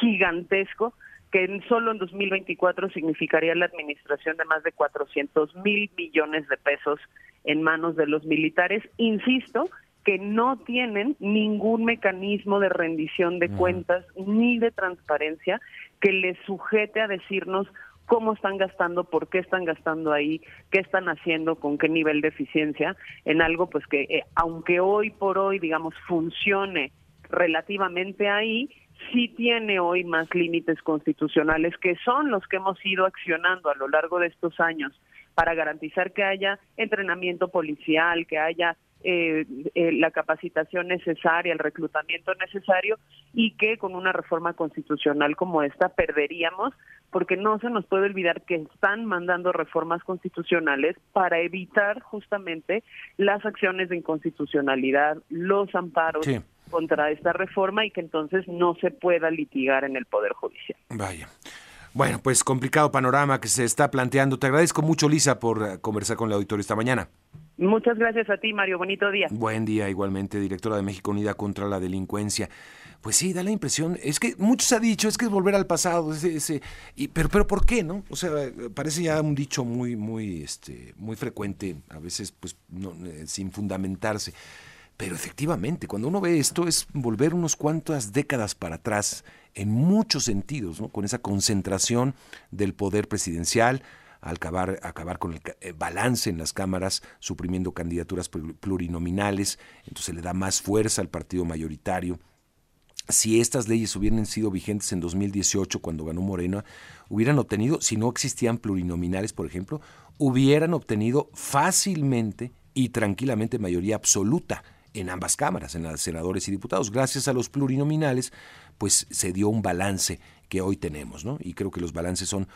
gigantesco que en, solo en 2024 significaría la administración de más de 400 mil millones de pesos en manos de los militares. Insisto, que no tienen ningún mecanismo de rendición de cuentas ni de transparencia que les sujete a decirnos cómo están gastando, por qué están gastando ahí, qué están haciendo, con qué nivel de eficiencia, en algo pues que eh, aunque hoy por hoy, digamos, funcione relativamente ahí, sí tiene hoy más límites constitucionales que son los que hemos ido accionando a lo largo de estos años para garantizar que haya entrenamiento policial, que haya eh, eh, la capacitación necesaria, el reclutamiento necesario y que con una reforma constitucional como esta perderíamos porque no se nos puede olvidar que están mandando reformas constitucionales para evitar justamente las acciones de inconstitucionalidad, los amparos contra esta reforma y que entonces no se pueda litigar en el Poder Judicial. Vaya. Bueno, pues complicado panorama que se está planteando. Te agradezco mucho, Lisa, por eh, conversar con el auditorio esta mañana. Muchas gracias a ti, Mario. Bonito día. Buen día, igualmente, directora de México Unida contra la Delincuencia. Pues sí, da la impresión, es que muchos ha dicho, es que es volver al pasado, ese, y, pero, pero ¿por qué, no? O sea, parece ya un dicho muy, muy, este, muy frecuente, a veces, pues, no, eh, sin fundamentarse. Pero efectivamente, cuando uno ve esto, es volver unos cuantas décadas para atrás, en muchos sentidos, ¿no? Con esa concentración del poder presidencial, acabar, acabar con el eh, balance en las cámaras, suprimiendo candidaturas plurinominales, entonces le da más fuerza al partido mayoritario si estas leyes hubieran sido vigentes en 2018 cuando ganó Morena, hubieran obtenido, si no existían plurinominales, por ejemplo, hubieran obtenido fácilmente y tranquilamente mayoría absoluta en ambas cámaras, en las senadores y diputados. Gracias a los plurinominales, pues se dio un balance que hoy tenemos, ¿no? Y creo que los balances son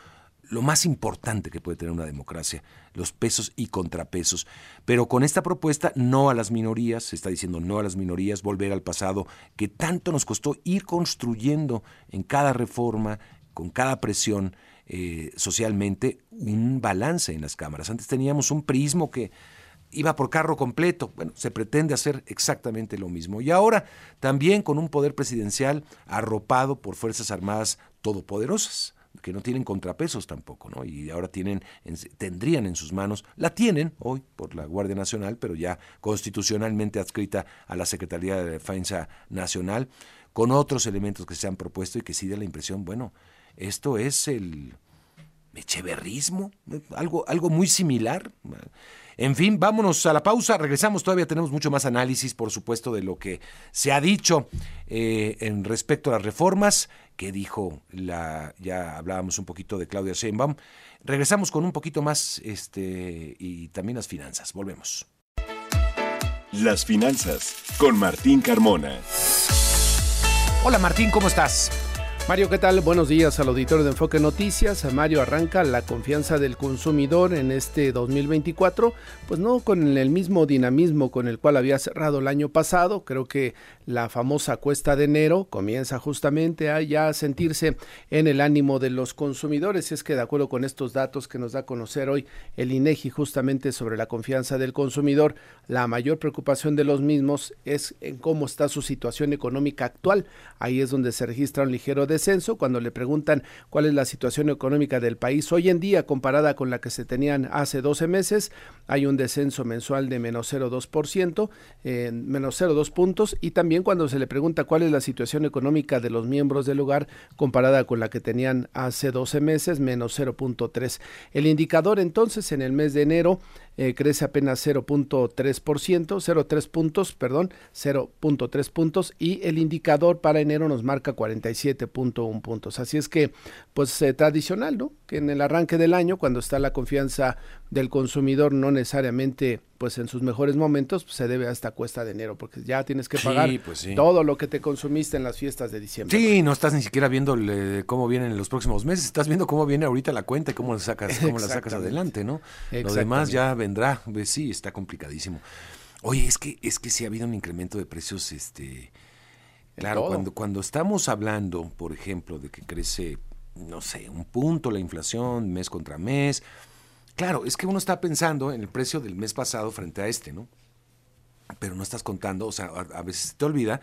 lo más importante que puede tener una democracia, los pesos y contrapesos. Pero con esta propuesta, no a las minorías, se está diciendo no a las minorías, volver al pasado, que tanto nos costó ir construyendo en cada reforma, con cada presión eh, socialmente, un balance en las cámaras. Antes teníamos un prismo que iba por carro completo. Bueno, se pretende hacer exactamente lo mismo. Y ahora también con un poder presidencial arropado por Fuerzas Armadas todopoderosas que no tienen contrapesos tampoco, ¿no? Y ahora tienen, tendrían en sus manos, la tienen hoy por la Guardia Nacional, pero ya constitucionalmente adscrita a la Secretaría de Defensa Nacional, con otros elementos que se han propuesto y que sí da la impresión, bueno, esto es el echeverrismo, algo, algo muy similar. En fin, vámonos a la pausa, regresamos, todavía tenemos mucho más análisis, por supuesto, de lo que se ha dicho eh, en respecto a las reformas, que dijo la, ya hablábamos un poquito de Claudia Sheinbaum. Regresamos con un poquito más este, y también las finanzas. Volvemos. Las finanzas con Martín Carmona. Hola Martín, ¿cómo estás? Mario, ¿qué tal? Buenos días al auditorio de Enfoque Noticias. Mario arranca la confianza del consumidor en este 2024, pues no con el mismo dinamismo con el cual había cerrado el año pasado. Creo que la famosa cuesta de enero comienza justamente a ya sentirse en el ánimo de los consumidores. Es que de acuerdo con estos datos que nos da a conocer hoy el INEGI justamente sobre la confianza del consumidor, la mayor preocupación de los mismos es en cómo está su situación económica actual. Ahí es donde se registra un ligero de descenso cuando le preguntan cuál es la situación económica del país hoy en día comparada con la que se tenían hace 12 meses. Hay un descenso mensual de menos 0,2%, eh, menos 0,2 puntos y también cuando se le pregunta cuál es la situación económica de los miembros del hogar comparada con la que tenían hace 12 meses, menos 0.3. El indicador entonces en el mes de enero eh, crece apenas 0.3%, 0.3 puntos, perdón, 0.3 puntos y el indicador para enero nos marca 47.1 puntos. Así es que, pues eh, tradicional, ¿no? Que en el arranque del año, cuando está la confianza del consumidor no necesariamente pues en sus mejores momentos pues, se debe a esta cuesta de enero porque ya tienes que pagar pues todo lo que te consumiste en las fiestas de diciembre. Sí, no estás ni siquiera viendo cómo vienen los próximos meses, estás viendo cómo viene ahorita la cuenta y cómo la sacas, cómo la sacas adelante, ¿no? Lo demás ya vendrá, pues, sí, está complicadísimo. Oye, es que es que sí ha habido un incremento de precios este Claro, cuando cuando estamos hablando, por ejemplo, de que crece no sé, un punto la inflación mes contra mes, Claro, es que uno está pensando en el precio del mes pasado frente a este, ¿no? Pero no estás contando, o sea, a, veces te olvida,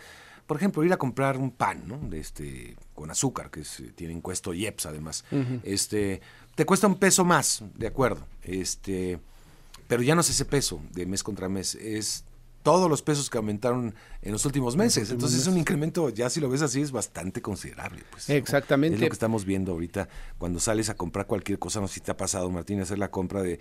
por ejemplo, ir a comprar un pan, ¿no? De este, con azúcar, que es, tiene impuesto IEPS además. Este, te cuesta un peso más, de acuerdo. Este, pero ya no es ese peso de mes contra mes, es todos los pesos que aumentaron en los últimos meses. Entonces es un incremento, ya si lo ves así, es bastante considerable. Pues, Exactamente. Es lo que estamos viendo ahorita cuando sales a comprar cualquier cosa, no sé si te ha pasado, Martín, hacer la compra de...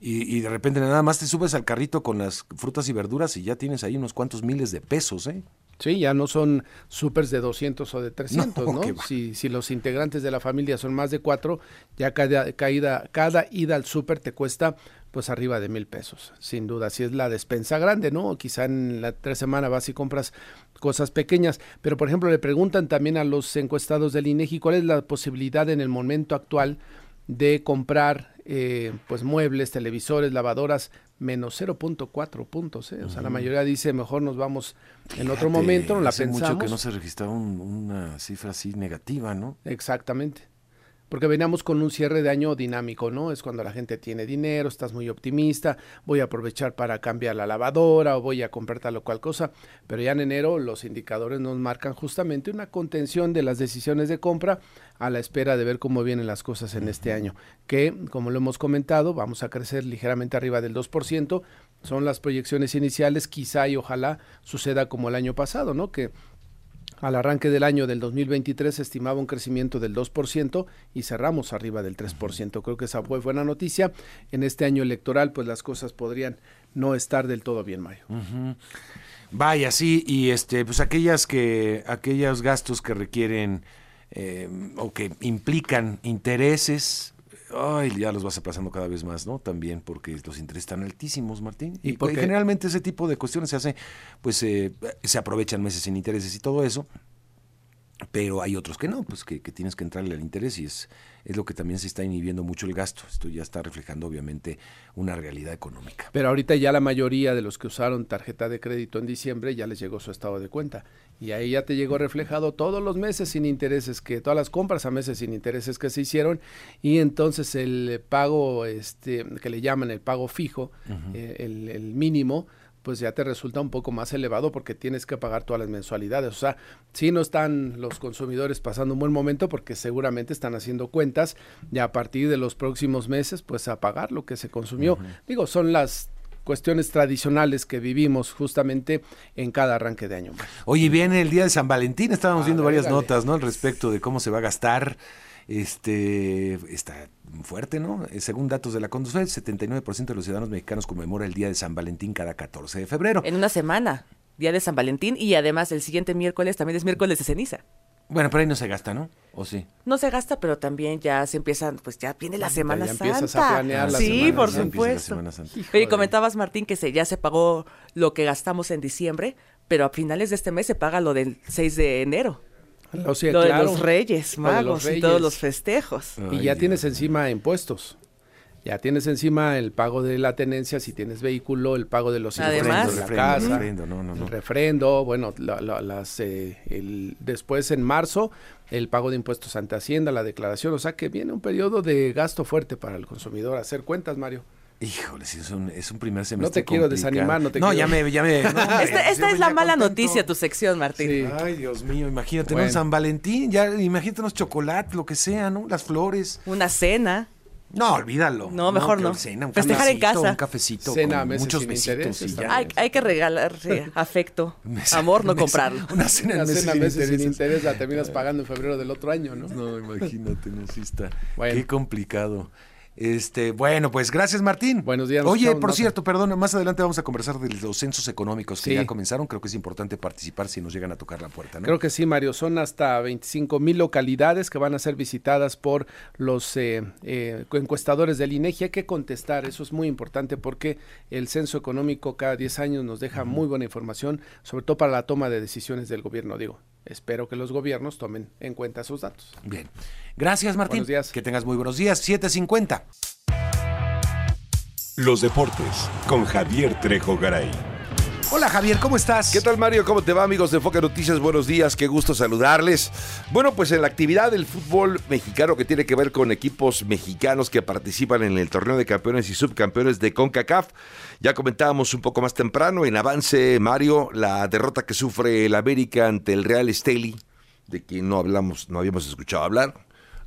Y, de repente nada más te subes al carrito con las frutas y verduras y ya tienes ahí unos cuantos miles de pesos, ¿eh? Sí, ya no son supers de 200 o de 300, ¿no? Si, si, los integrantes de la familia son más de cuatro, ya cada, caída, cada ida al súper te cuesta pues arriba de mil pesos, sin duda. Si es la despensa grande, ¿no? Quizá en la tres semanas vas y compras cosas pequeñas. Pero, por ejemplo, le preguntan también a los encuestados del INEGI cuál es la posibilidad en el momento actual de comprar eh, pues muebles, televisores, lavadoras menos 0.4 puntos. ¿eh? O sea, la mayoría dice mejor nos vamos en otro momento, la hace pensamos. mucho que no se registraba una cifra así negativa, ¿no? Exactamente porque veníamos con un cierre de año dinámico, ¿no? Es cuando la gente tiene dinero, estás muy optimista, voy a aprovechar para cambiar la lavadora o voy a comprar tal o cual cosa, pero ya en enero los indicadores nos marcan justamente una contención de las decisiones de compra a la espera de ver cómo vienen las cosas en este año, que como lo hemos comentado, vamos a crecer ligeramente arriba del 2%, son las proyecciones iniciales, quizá y ojalá suceda como el año pasado, ¿no? Que al arranque del año del 2023 se estimaba un crecimiento del 2% y cerramos arriba del 3%. Creo que esa fue buena noticia. En este año electoral, pues las cosas podrían no estar del todo bien, Mario. Vaya, sí, y este, pues aquellas que, aquellos gastos que requieren eh, o que implican intereses, ay, ya los vas aplazando cada vez más, ¿no? También porque los intereses están altísimos, Martín. Y, porque generalmente ese tipo de cuestiones se hace, pues eh, se aprovechan meses sin intereses y todo eso. Pero hay otros que no, pues que, tienes que entrarle al interés y es, es lo que también se está inhibiendo mucho el gasto. Esto ya está reflejando obviamente una realidad económica. Pero ahorita ya la mayoría de los que usaron tarjeta de crédito en diciembre ya les llegó su estado de cuenta y ahí ya te llegó reflejado todos los meses sin intereses que todas las compras a meses sin intereses que se hicieron y entonces el pago este que le llaman el pago fijo eh, el, el, mínimo pues ya te resulta un poco más elevado porque tienes que pagar todas las mensualidades. O sea, sí no están los consumidores pasando un buen momento porque seguramente están haciendo cuentas y a partir de los próximos meses, pues a pagar lo que se consumió. Digo, son las cuestiones tradicionales que vivimos justamente en cada arranque de año. Oye, viene el día de San Valentín, estábamos viendo varias notas, ¿no? Al respecto de cómo se va a gastar. Este está fuerte, ¿no? Eh, según datos de la Conducef, el 79% de los ciudadanos mexicanos conmemora el día de San Valentín cada 14 de febrero. En una semana, día de San Valentín y además el siguiente miércoles también es miércoles de ceniza. Bueno, pero ahí no se gasta, ¿no? ¿O sí? No se gasta, pero también ya se empiezan, pues ya viene la Semana ya Santa. empiezas a planear la sí, Semana por Santa. supuesto. Santa. Pero y comentabas, Martín, que se, ya se pagó lo que gastamos en diciembre, pero a finales de este mes se paga lo del 6 de enero. O sea, lo claro, de los Reyes los Magos y todos los festejos. Y ya tienes encima impuestos. Ya tienes encima el pago de la tenencia, si tienes vehículo, el pago de los Además. impuestos de la Refrendo, casa, refrendo, no, no, no. el refrendo, bueno, la- la- las, eh, el, después en marzo el pago de impuestos ante Hacienda, la declaración, o sea que viene un periodo de gasto fuerte para el consumidor, hacer cuentas, Mario. Híjole, es un, es un primer semestre. te quiero complicado. desanimar, no te No, quiero- ya me. Ya me no, Esta, esta yo es la mala contento. noticia, tu sección, Martín. Sí. Ay, Dios mío, imagínate, ¿no? Bueno. San Valentín, ya imagínate unos chocolates, lo que sea, ¿no? Las flores. Una cena. No, olvídalo. No, mejor que no. cena, un Festejar en cafecito, casa. Un cafecito Cena con meses muchos sin besitos intereses y ya. Hay, hay que regalar afecto, Mesa- amor, no mesa- comprarlo. Una cena, Una en meses cena sin meses sin interés la terminas pagando en febrero del otro año, ¿no? No, imagínate, no, sí está. Bueno. Qué complicado. Este, bueno, pues gracias Martín. Buenos días, Oye, por cierto, perdón, más adelante vamos a conversar de los censos económicos que Sí. ya comenzaron. Creo que es importante participar si nos llegan a tocar la puerta, ¿no? Creo que sí, Mario. Son hasta 25 mil localidades que van a ser visitadas por los eh, eh, encuestadores del INEGI. Hay que contestar, eso es muy importante porque el censo económico cada 10 años nos deja muy buena información, sobre todo para la toma de decisiones del gobierno. Digo, espero que los gobiernos tomen en cuenta esos datos. Bien. Gracias, Martín. Buenos días. Que tengas muy buenos días. 750. Los deportes con Javier Trejo Garay. Hola, Javier, ¿cómo estás? ¿Qué tal Mario? ¿Cómo te va amigos de Enfoque Noticias? Buenos días, qué gusto saludarles. Bueno, pues en la actividad del fútbol mexicano que tiene que ver con equipos mexicanos que participan en el torneo de campeones y subcampeones de CONCACAF, ya comentábamos un poco más temprano en avance Mario la derrota que sufre el América ante el Real Esteli, de quien no hablamos, no habíamos escuchado hablar.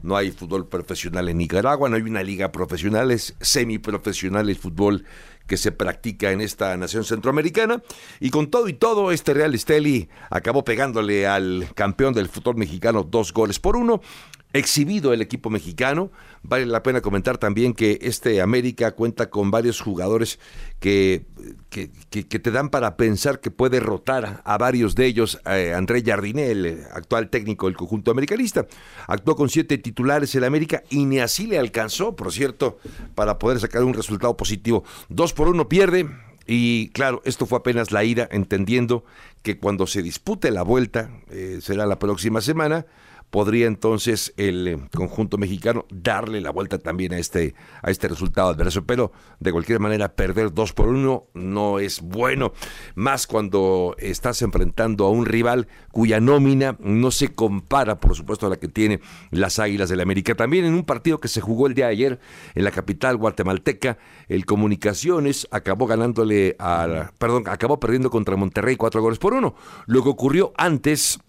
No hay fútbol profesional en Nicaragua, no hay una liga profesional, es semiprofesional el fútbol que se practica en esta nación centroamericana. Y con todo y todo, este Real Esteli acabó pegándole al campeón del fútbol mexicano dos goles por uno. Exhibido el equipo mexicano. Vale la pena comentar también que este América cuenta con varios jugadores que, que, te dan para pensar que puede rotar a varios de ellos. Eh, André Jardiné, el actual técnico del conjunto americanista, actuó con siete titulares el América y ni así le alcanzó, por cierto, para poder sacar un resultado positivo. Dos por uno pierde. Y claro, esto fue apenas la ida, entendiendo que cuando se dispute la vuelta, eh, será la próxima semana, podría entonces el eh, conjunto mexicano darle la vuelta también a este, a este resultado adverso. Pero de cualquier manera, perder dos por uno no es bueno, más cuando estás enfrentando a un rival cuya nómina no se compara, por supuesto, a la que tiene las Águilas del la América. También en un partido que se jugó el día de ayer en la capital guatemalteca, el Comunicaciones acabó ganándole a, perdón, acabó perdiendo contra Monterrey cuatro goles por uno. Lo que ocurrió antes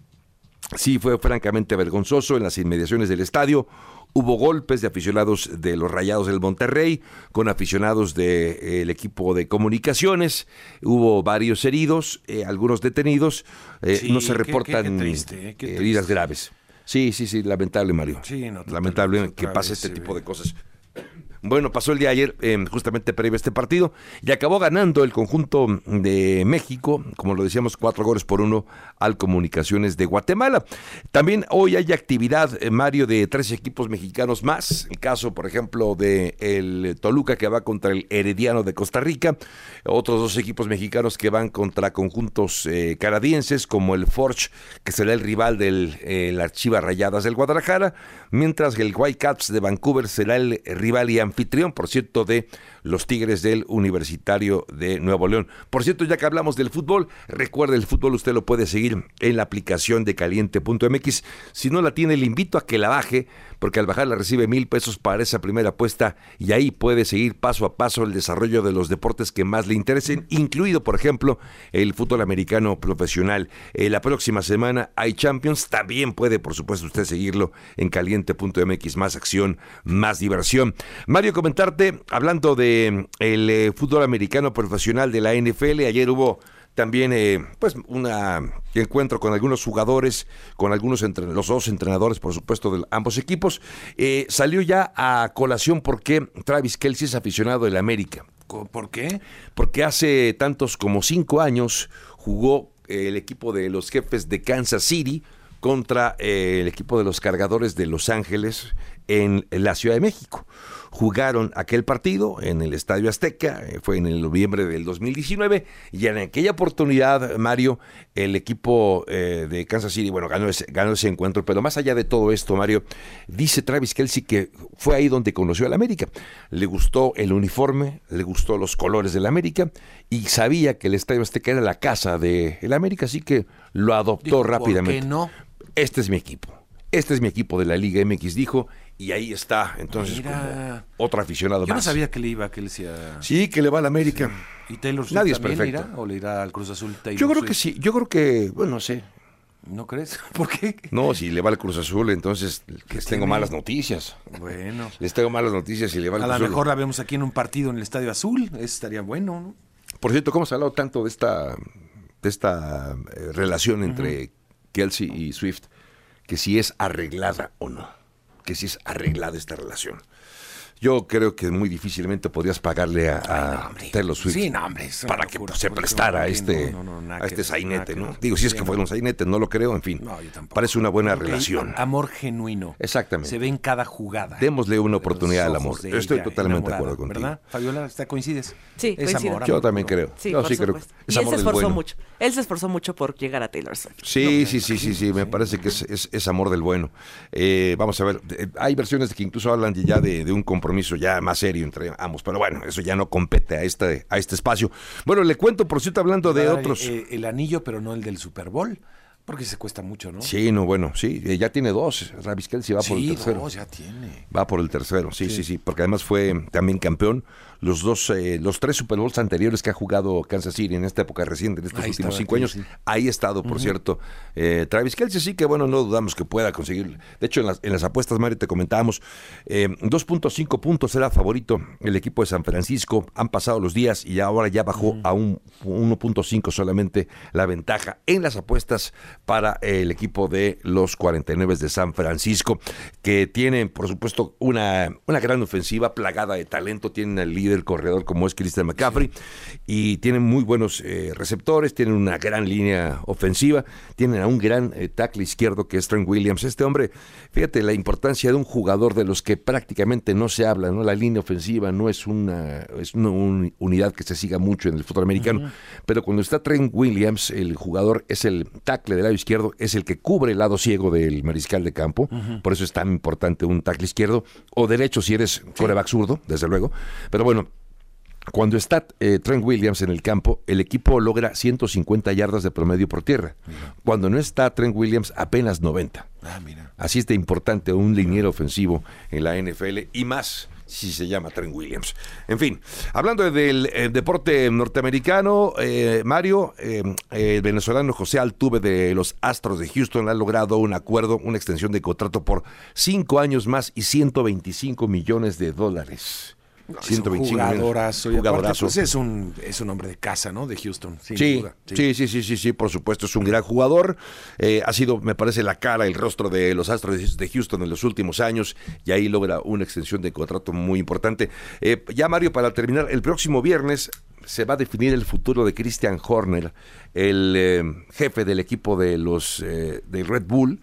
Sí, fue francamente vergonzoso en las inmediaciones del estadio. Hubo golpes de aficionados de los Rayados del Monterrey con aficionados del de, eh, equipo de comunicaciones. Hubo varios heridos, eh, algunos detenidos. Eh, no se reportan heridas graves. Sí, sí, sí, lamentable, Mario. Sí, no, lamentable que pase este tipo de cosas. Bueno, pasó el día ayer, em, justamente previo a este partido, y acabó ganando el conjunto de México, como lo decíamos, cuatro goles por uno al Comunicaciones de Guatemala. También hoy hay actividad, eh, Mario, de tres equipos mexicanos más. El caso, por ejemplo, de el Toluca que va contra el Herediano de Costa Rica. Otros dos equipos mexicanos que van contra conjuntos eh, canadienses, como el Forge, que será el rival del eh, Archiva Rayadas del Guadalajara. Mientras que el Whitecaps de Vancouver será el rival y anfitrión, por cierto, de los Tigres del Universitario de Nuevo León. Por cierto, ya que hablamos del fútbol, recuerde el fútbol usted lo puede seguir en la aplicación de caliente.mx. Si no la tiene, le invito a que la baje, porque al bajarla recibe mil pesos para esa primera apuesta y ahí puede seguir paso a paso el desarrollo de los deportes que más le interesen, incluido, por ejemplo, el fútbol americano profesional. Eh, la próxima semana hay Champions, también puede, por supuesto, usted seguirlo en caliente.mx. Más acción, más diversión. Mario, comentarte, hablando de el eh, fútbol americano profesional de la NFL. Ayer hubo también eh, pues un encuentro con algunos jugadores, con algunos entre, los dos entrenadores, por supuesto, de ambos equipos. Eh, salió ya a colación porque Travis Kelsey es aficionado del América. ¿Por qué? Porque hace tantos como cinco años jugó el equipo de los jefes de Kansas City contra el equipo de los cargadores de Los Ángeles en la Ciudad de México jugaron aquel partido en el Estadio Azteca, eh, fue en el noviembre del 2019, y en aquella oportunidad, Mario, el equipo eh, de Kansas City, bueno, ganó ese, ganó ese encuentro, pero más allá de todo esto, Mario, dice Travis Kelsey que fue ahí donde conoció al América. Le gustó el uniforme, le gustó los colores del América, y sabía que el Estadio Azteca era la casa del América, así que lo adoptó rápidamente. ¿Por qué no? Este es mi equipo. Este es mi equipo de la Liga MX, dijo, y ahí está, entonces, como otro aficionado Yo más. no sabía que le iba, que le decía... Sí, que le va al América. ¿Y Taylor Swift Nadie es también perfecto. irá o le irá al Cruz Azul Taylor Yo creo Swift? que sí, yo creo que, bueno, no sé. ¿No crees? ¿Por qué? No, si le va al Cruz Azul, entonces les tengo malas noticias. Bueno. Les tengo malas noticias si le va al A Cruz lo Azul. mejor la vemos aquí en un partido en el Estadio Azul. Eso estaría bueno, ¿no? Por cierto, ¿cómo se ha hablado tanto de esta, de esta eh, relación entre Kelsey y Swift? Que si es arreglada o no. Que si es arreglada esta relación. Yo creo que muy difícilmente podrías pagarle a, a Taylor Swift Sí, no, hombre, para que locura, se prestara a no, este, no, no, nada a este sainete, ¿no? Digo, si es que fuera un sainete, no lo creo, en fin. No, yo tampoco. Parece una buena relación. Amor genuino. Exactamente. Se ve en cada jugada. Démosle una oportunidad al amor. de Estoy ella, totalmente de acuerdo contigo. ¿Verdad? Fabiola, ¿está coincides? Sí, Es coincido. amor, Yo amor, también creo. Sí, Yo por sí creo. Es y él se esforzó bueno. mucho. Él se esforzó mucho por llegar a Taylor Swift. Sí, sí, sí, sí, sí, me parece que es, amor del bueno. Eh, vamos a ver, eh, hay versiones que incluso hablan ya de, de un compromiso ya más serio entre ambos, pero bueno, eso ya no compete a este, a este espacio. Bueno, le cuento, por cierto, hablando de otros... eh, el anillo, pero no el del Super Bowl. Porque se cuesta mucho, ¿no? Sí, no, bueno, sí, eh, ya tiene dos. Travis Kelsey va por el tercero. ya tiene. Va por el tercero, sí, sí, sí, Sí. porque además fue también campeón. Los dos, eh, los tres Super Bowls anteriores que ha jugado Kansas City en esta época reciente, en estos Ahí últimos cinco años, Kelsey. ahí ha estado, por cierto, eh, Travis Kelsey, sí que bueno, no dudamos que pueda conseguir. De hecho, en las, en las apuestas, Mario, te comentábamos, eh, 2.5 puntos era favorito el equipo de San Francisco. Han pasado los días y ahora ya bajó a un 1.5 solamente la ventaja en las apuestas para el equipo de los 49 de San Francisco, que tienen, por supuesto, una, una gran ofensiva plagada de talento. Tienen al líder corredor como es Christian McCaffrey y tienen muy buenos eh, receptores, tienen una gran línea ofensiva, tienen a un gran eh, tackle izquierdo que es Trent Williams. Este hombre, fíjate la importancia de un jugador de los que prácticamente no se habla, ¿no? La línea ofensiva no es una, es una unidad que se siga mucho en el fútbol americano, pero cuando está Trent Williams, el jugador es el tackle del lado izquierdo, es el que cubre el lado ciego del mariscal de campo, por eso es tan importante un tackle izquierdo, o derecho si eres coreback zurdo, desde luego. Pero bueno, cuando está eh, Trent Williams en el campo, el equipo logra 150 yardas de promedio por tierra. Cuando no está Trent Williams, apenas 90. Ah, Así es de importante un liniero ofensivo en la NFL y más si se llama Trent Williams. En fin, hablando del eh, deporte norteamericano, eh, Mario, el venezolano José Altuve de los Astros de Houston ha logrado un acuerdo, una extensión de contrato por cinco años más y 125 millones de dólares. 125 jugadorazo. jugadorazo. Pues es un, es un hombre de casa, ¿no? De Houston. sí, sí, sí, sí, sí, sí, por supuesto. Es un gran jugador. Eh, ha sido, me parece, la cara, el rostro de los Astros de Houston en los últimos años y ahí logra una extensión de contrato muy importante. Eh, ya, Mario, para terminar, el próximo viernes se va a definir el futuro de Christian Horner, el eh, jefe del equipo de los de Red Bull,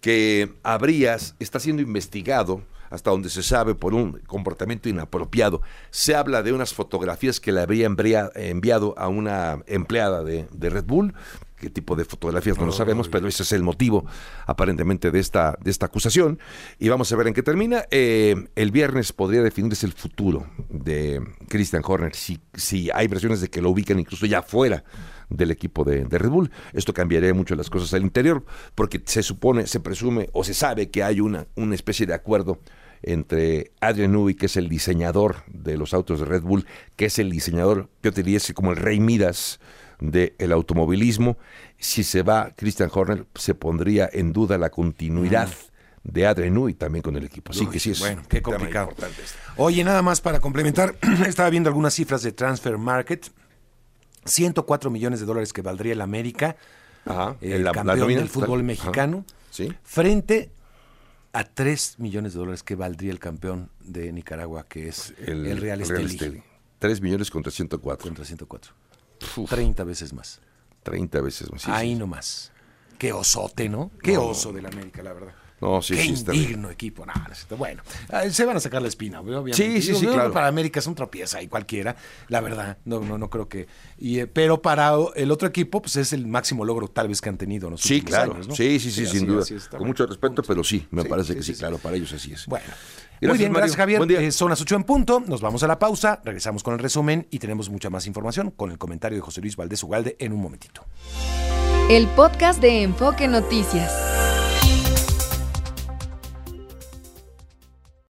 que habría, está siendo investigado hasta donde se sabe, por un comportamiento inapropiado. Se habla de unas fotografías que le habría enviado a una empleada de, Red Bull, qué tipo de fotografías no lo sabemos, pero ese es el motivo aparentemente de esta, de esta acusación. Y vamos a ver en qué termina. Eh, el viernes podría definirse el futuro de Christian Horner, si, si hay versiones de que lo ubican incluso ya fuera del equipo de, Red Bull. Esto cambiaría mucho las cosas al interior, porque se supone, se presume o se sabe que hay una, una especie de acuerdo entre Adrian Newey, que es el diseñador de los autos de Red Bull, que es el diseñador, yo te diría, como el rey Midas del automovilismo. Si se va Christian Horner, se pondría en duda la continuidad. de Adrian Newey también con el equipo. Así que sí es bueno, qué complicado. Oye, nada más para complementar, estaba viendo algunas cifras de Transfer Market. 104 millones de dólares que valdría el América, el campeón del fútbol mexicano, frente a 3 millones de dólares que valdría el campeón de Nicaragua, que es el, Real Estelí. 3 millones contra 104. Contra 104. 30 veces más. 30 veces más. Ahí nomás. Qué osote, ¿no? Qué oso del América, la verdad. No, sí, Qué sí, indigno equipo. bueno, ah, se van a sacar la espina, obviamente. Sí, sí, sí, claro. Para América es un tropieza y cualquiera, la verdad. No, no, no creo que. Y, eh, pero para el otro equipo, pues es el máximo logro tal vez que han tenido. ¿no? sí, claro. Sí, sí, sí, sin duda. Con mucho respeto, pero sí, me parece que sí, claro, para ellos así es. Bueno. Muy bien, gracias Javier. Eh, son las 8 en punto, nos vamos a la pausa, regresamos con el resumen y tenemos mucha más información con el comentario de José Luis Valdés Ugalde en un momentito. El podcast de Enfoque Noticias.